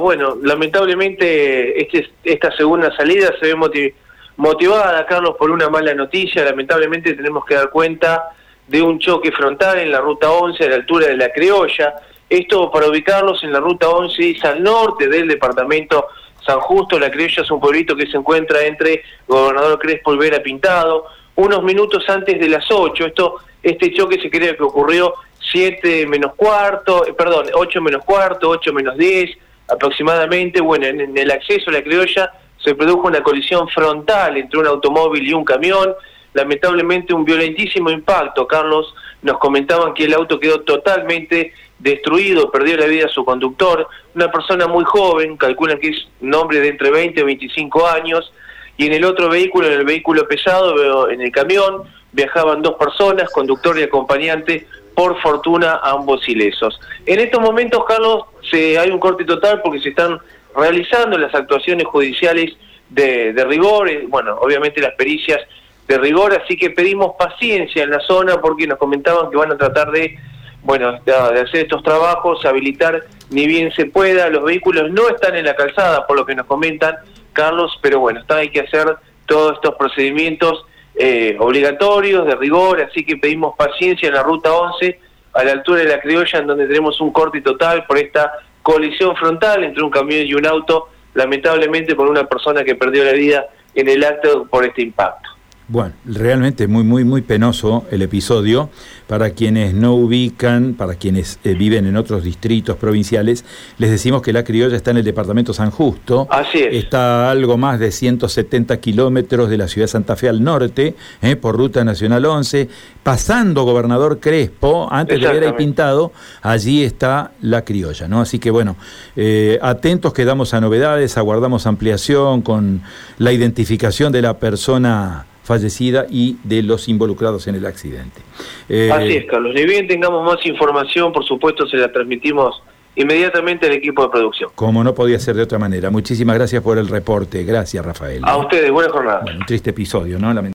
Bueno, lamentablemente este, esta segunda salida se ve motivada, Carlos, por una mala noticia. Lamentablemente tenemos que dar cuenta de un choque frontal en la ruta 11 a la altura de la Criolla. Esto para ubicarlos en la ruta 11 es al norte del departamento San Justo. La Criolla es un pueblito que se encuentra entre Gobernador Crespo y Vera Pintado. Unos minutos antes de las 8, esto, este choque se cree que ocurrió 7 menos cuarto, eh, perdón, 8 menos cuarto, 8 menos 10 aproximadamente, bueno, en, el acceso a la criolla se produjo una colisión frontal entre un automóvil y un camión, lamentablemente un violentísimo impacto, Carlos, nos comentaban que el auto quedó totalmente destruido, perdió la vida su conductor, una persona muy joven, calculan que es un hombre de entre 20 y 25 años, y en el otro vehículo, en el vehículo pesado, en el camión, viajaban dos personas, conductor y acompañante, por fortuna ambos ilesos. En estos momentos, Carlos, se, hay un corte total porque se están realizando las actuaciones judiciales de, rigor, eh, bueno, obviamente las pericias de rigor, así que pedimos paciencia en la zona porque nos comentaban que van a tratar de, bueno, de hacer estos trabajos, habilitar ni bien se pueda, los vehículos no están en la calzada, por lo que nos comentan, Carlos, pero bueno, está, hay que hacer todos estos procedimientos eh, obligatorios, de rigor, así que pedimos paciencia en la ruta 11, a la altura de la criolla, en donde tenemos un corte total por esta colisión frontal entre un camión y un auto, lamentablemente por una persona que perdió la vida en el acto por este impacto. Bueno, realmente muy, muy, muy penoso el episodio. Para quienes no ubican, para quienes eh, viven en otros distritos provinciales, les decimos que la criolla está en el departamento San Justo. Así es. Está a algo más de 170 kilómetros de la ciudad de Santa Fe al norte, eh, por Ruta Nacional 11. Pasando Gobernador Crespo, antes de Vera y Pintado, allí está la criolla, ¿no? Así que bueno, eh, atentos, quedamos a novedades, aguardamos ampliación con la identificación de la persona fallecida y de los involucrados en el accidente. Eh, Así es, Carlos. Ni bien tengamos más información, por supuesto, se la transmitimos inmediatamente al equipo de producción. Como no podía ser de otra manera. Muchísimas gracias por el reporte. Gracias, Rafael. A ustedes, buena jornada. un triste episodio, ¿no?